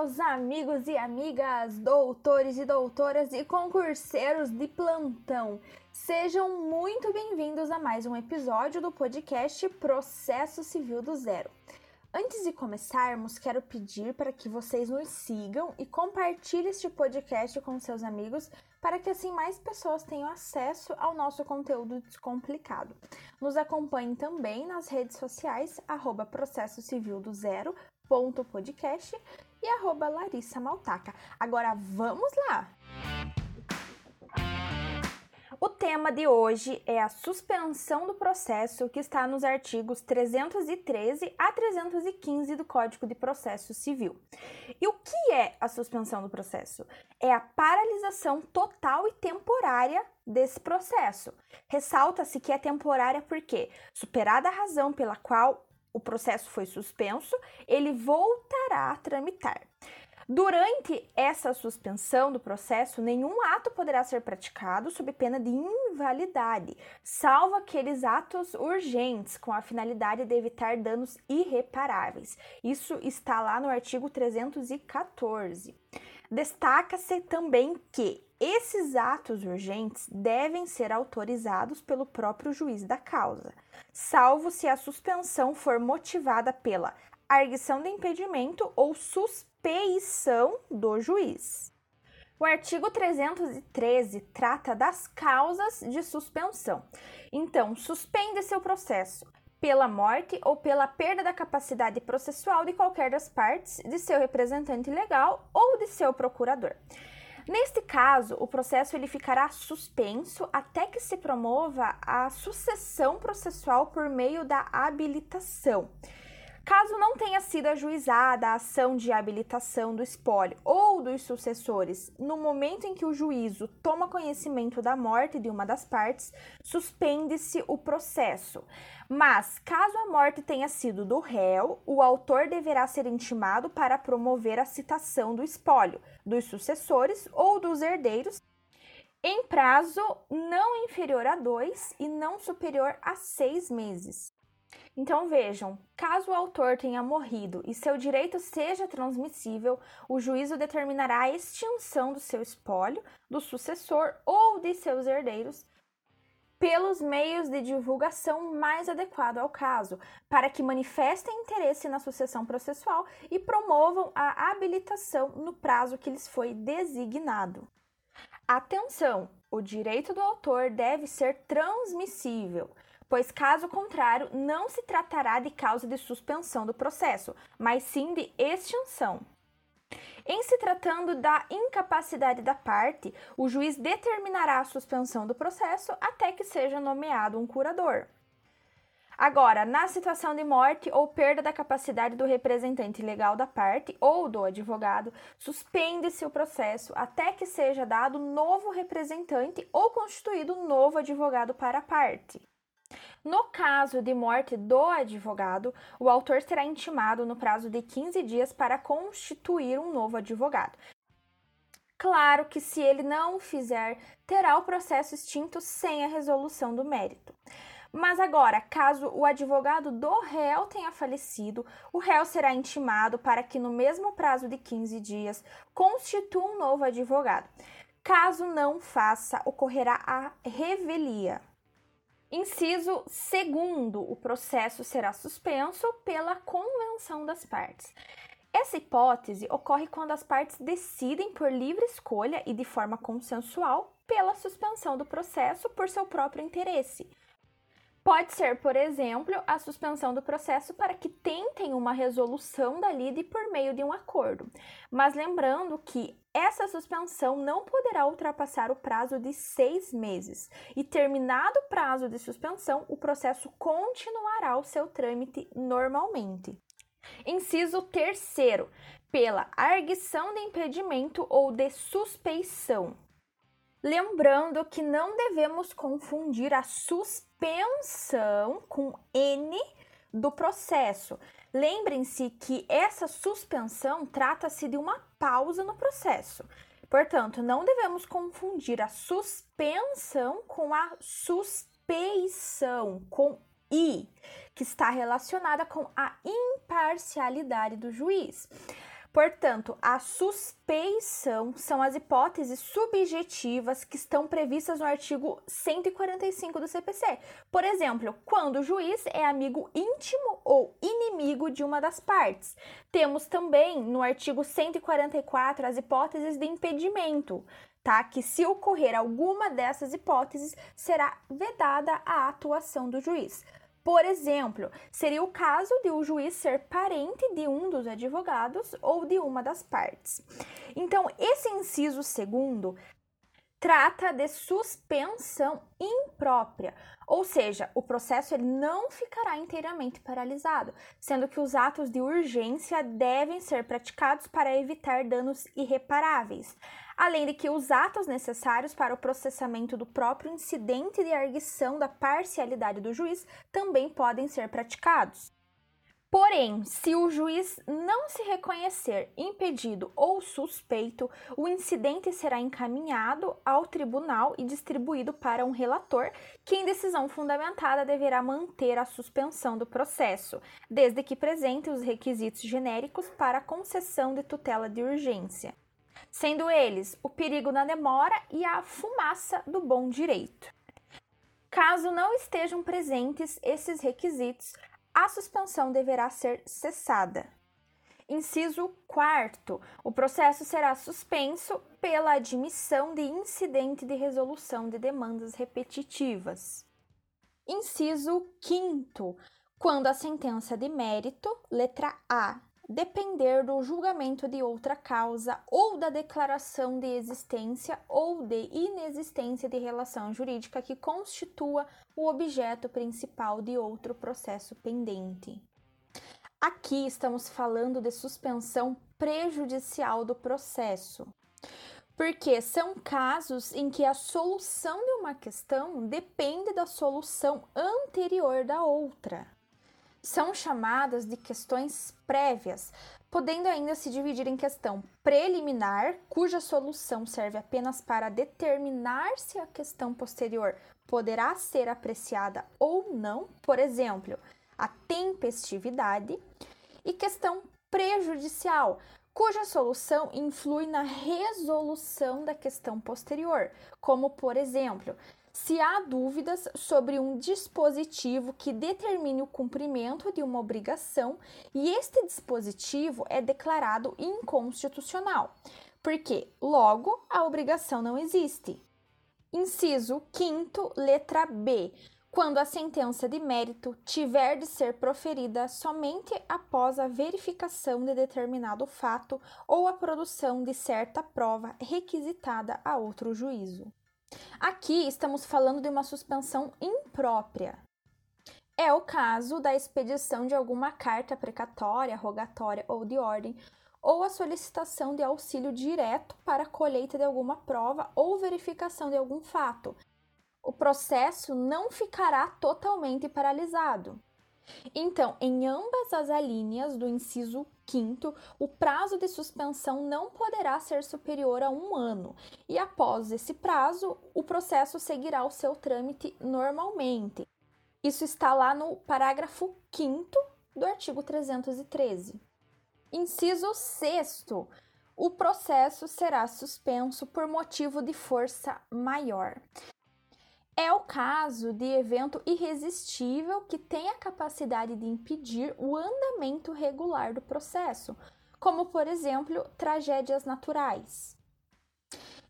meus amigos e amigas, doutores e doutoras e concurseiros de plantão. Sejam muito bem-vindos a mais um episódio do podcast Processo Civil do Zero. Antes de começarmos, quero pedir para que vocês nos sigam e compartilhem este podcast com seus amigos para que assim mais pessoas tenham acesso ao nosso conteúdo descomplicado. Nos acompanhem também nas redes sociais, arroba processo civil do zero, ponto podcast e arroba Larissa Maltaca. Agora vamos lá! O tema de hoje é a suspensão do processo que está nos artigos 313 a 315 do Código de Processo Civil. E o que é a suspensão do processo? É a paralisação total e temporária desse processo. Ressalta-se que é temporária porque, superada a razão pela qual o processo foi suspenso, ele voltará a tramitar. Durante essa suspensão do processo, nenhum ato poderá ser praticado sob pena de invalidade, salvo aqueles atos urgentes com a finalidade de evitar danos irreparáveis. Isso está lá no artigo 314. Destaca-se também que esses atos urgentes devem ser autorizados pelo próprio juiz da causa, salvo se a suspensão for motivada pela arguição de impedimento ou suspeição do juiz. O artigo 313 trata das causas de suspensão. Então, suspende seu processo pela morte ou pela perda da capacidade processual de qualquer das partes, de seu representante legal ou de seu procurador. Neste caso, o processo ele ficará suspenso até que se promova a sucessão processual por meio da habilitação. Caso não tenha sido ajuizada a ação de habilitação do espólio ou dos sucessores no momento em que o juízo toma conhecimento da morte de uma das partes, suspende-se o processo. Mas, caso a morte tenha sido do réu, o autor deverá ser intimado para promover a citação do espólio dos sucessores ou dos herdeiros em prazo não inferior a dois e não superior a seis meses. Então vejam, caso o autor tenha morrido e seu direito seja transmissível, o juízo determinará a extinção do seu espólio, do sucessor ou de seus herdeiros pelos meios de divulgação mais adequado ao caso, para que manifestem interesse na sucessão processual e promovam a habilitação no prazo que lhes foi designado. Atenção! O direito do autor deve ser transmissível pois caso contrário, não se tratará de causa de suspensão do processo, mas sim de extinção. Em se tratando da incapacidade da parte, o juiz determinará a suspensão do processo até que seja nomeado um curador. Agora, na situação de morte ou perda da capacidade do representante legal da parte ou do advogado, suspende-se o processo até que seja dado novo representante ou constituído novo advogado para a parte. No caso de morte do advogado, o autor será intimado no prazo de 15 dias para constituir um novo advogado. Claro que, se ele não fizer, terá o processo extinto sem a resolução do mérito. Mas agora, caso o advogado do réu tenha falecido, o réu será intimado para que, no mesmo prazo de 15 dias, constitua um novo advogado. Caso não faça, ocorrerá a revelia. Inciso segundo, o processo será suspenso pela convenção das partes. Essa hipótese ocorre quando as partes decidem por livre escolha e de forma consensual pela suspensão do processo por seu próprio interesse. Pode ser, por exemplo, a suspensão do processo para que tentem uma resolução da lide por meio de um acordo. Mas lembrando que essa suspensão não poderá ultrapassar o prazo de seis meses, e terminado o prazo de suspensão, o processo continuará o seu trâmite normalmente. Inciso terceiro, pela arguição de impedimento ou de suspeição. Lembrando que não devemos confundir a suspensão com N do processo. Lembrem-se que essa suspensão trata-se de uma pausa no processo. Portanto, não devemos confundir a suspensão com a suspeição, com I, que está relacionada com a imparcialidade do juiz. Portanto, a suspeição são as hipóteses subjetivas que estão previstas no artigo 145 do CPC. Por exemplo, quando o juiz é amigo íntimo ou inimigo de uma das partes. Temos também no artigo 144 as hipóteses de impedimento, tá? Que se ocorrer alguma dessas hipóteses, será vedada a atuação do juiz. Por exemplo, seria o caso de o juiz ser parente de um dos advogados ou de uma das partes. Então, esse inciso segundo trata de suspensão imprópria, ou seja, o processo ele não ficará inteiramente paralisado, sendo que os atos de urgência devem ser praticados para evitar danos irreparáveis, além de que os atos necessários para o processamento do próprio incidente de arguição da parcialidade do juiz também podem ser praticados. Porém, se o juiz não se reconhecer impedido ou suspeito, o incidente será encaminhado ao tribunal e distribuído para um relator, que, em decisão fundamentada, deverá manter a suspensão do processo, desde que presente os requisitos genéricos para concessão de tutela de urgência, sendo eles o perigo da demora e a fumaça do bom direito. Caso não estejam presentes esses requisitos, a suspensão deverá ser cessada. Inciso 4. O processo será suspenso pela admissão de incidente de resolução de demandas repetitivas. Inciso 5. Quando a sentença de mérito, letra A, depender do julgamento de outra causa ou da declaração de existência ou de inexistência de relação jurídica que constitua o objeto principal de outro processo pendente. Aqui estamos falando de suspensão prejudicial do processo, porque são casos em que a solução de uma questão depende da solução anterior da outra são chamadas de questões prévias, podendo ainda se dividir em questão preliminar, cuja solução serve apenas para determinar se a questão posterior poderá ser apreciada ou não, por exemplo, a tempestividade, e questão prejudicial, cuja solução influi na resolução da questão posterior, como, por exemplo, se há dúvidas sobre um dispositivo que determine o cumprimento de uma obrigação e este dispositivo é declarado inconstitucional, porque logo a obrigação não existe. Inciso 5, letra B. Quando a sentença de mérito tiver de ser proferida somente após a verificação de determinado fato ou a produção de certa prova requisitada a outro juízo. Aqui estamos falando de uma suspensão imprópria. É o caso da expedição de alguma carta precatória, rogatória ou de ordem, ou a solicitação de auxílio direto para a colheita de alguma prova ou verificação de algum fato. O processo não ficará totalmente paralisado. Então, em ambas as alíneas do inciso 5, o prazo de suspensão não poderá ser superior a um ano, e após esse prazo, o processo seguirá o seu trâmite normalmente. Isso está lá no parágrafo 5 do artigo 313. Inciso 6. O processo será suspenso por motivo de força maior. É o caso de evento irresistível que tem a capacidade de impedir o andamento regular do processo, como, por exemplo, tragédias naturais.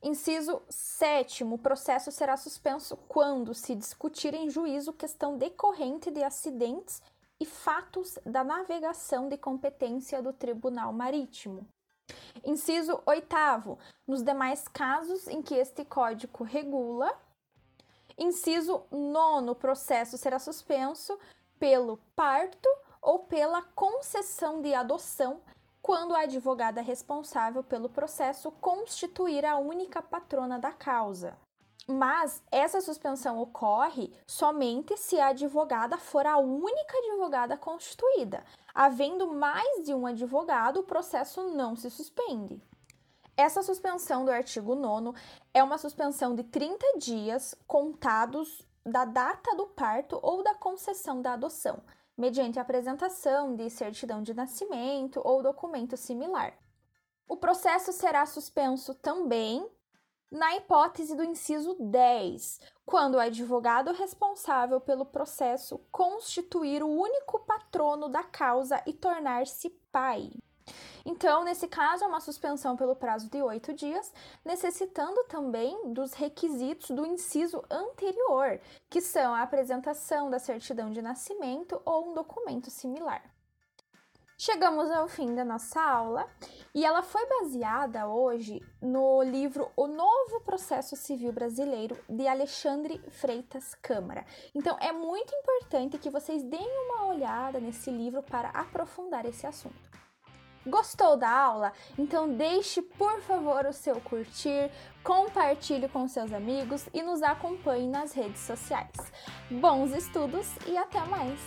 Inciso 7. O processo será suspenso quando se discutir em juízo questão decorrente de acidentes e fatos da navegação de competência do Tribunal Marítimo. Inciso 8. Nos demais casos em que este código regula, Inciso nono, o processo será suspenso pelo parto ou pela concessão de adoção quando a advogada responsável pelo processo constituir a única patrona da causa. Mas essa suspensão ocorre somente se a advogada for a única advogada constituída. Havendo mais de um advogado, o processo não se suspende. Essa suspensão do artigo 9 é uma suspensão de 30 dias contados da data do parto ou da concessão da adoção, mediante apresentação de certidão de nascimento ou documento similar. O processo será suspenso também na hipótese do inciso 10, quando o advogado responsável pelo processo constituir o único patrono da causa e tornar-se pai. Então, nesse caso, é uma suspensão pelo prazo de oito dias, necessitando também dos requisitos do inciso anterior, que são a apresentação da certidão de nascimento ou um documento similar. Chegamos ao fim da nossa aula e ela foi baseada hoje no livro O Novo Processo Civil Brasileiro de Alexandre Freitas Câmara. Então é muito importante que vocês deem uma olhada nesse livro para aprofundar esse assunto. Gostou da aula? Então deixe por favor o seu curtir, compartilhe com seus amigos e nos acompanhe nas redes sociais. Bons estudos e até mais!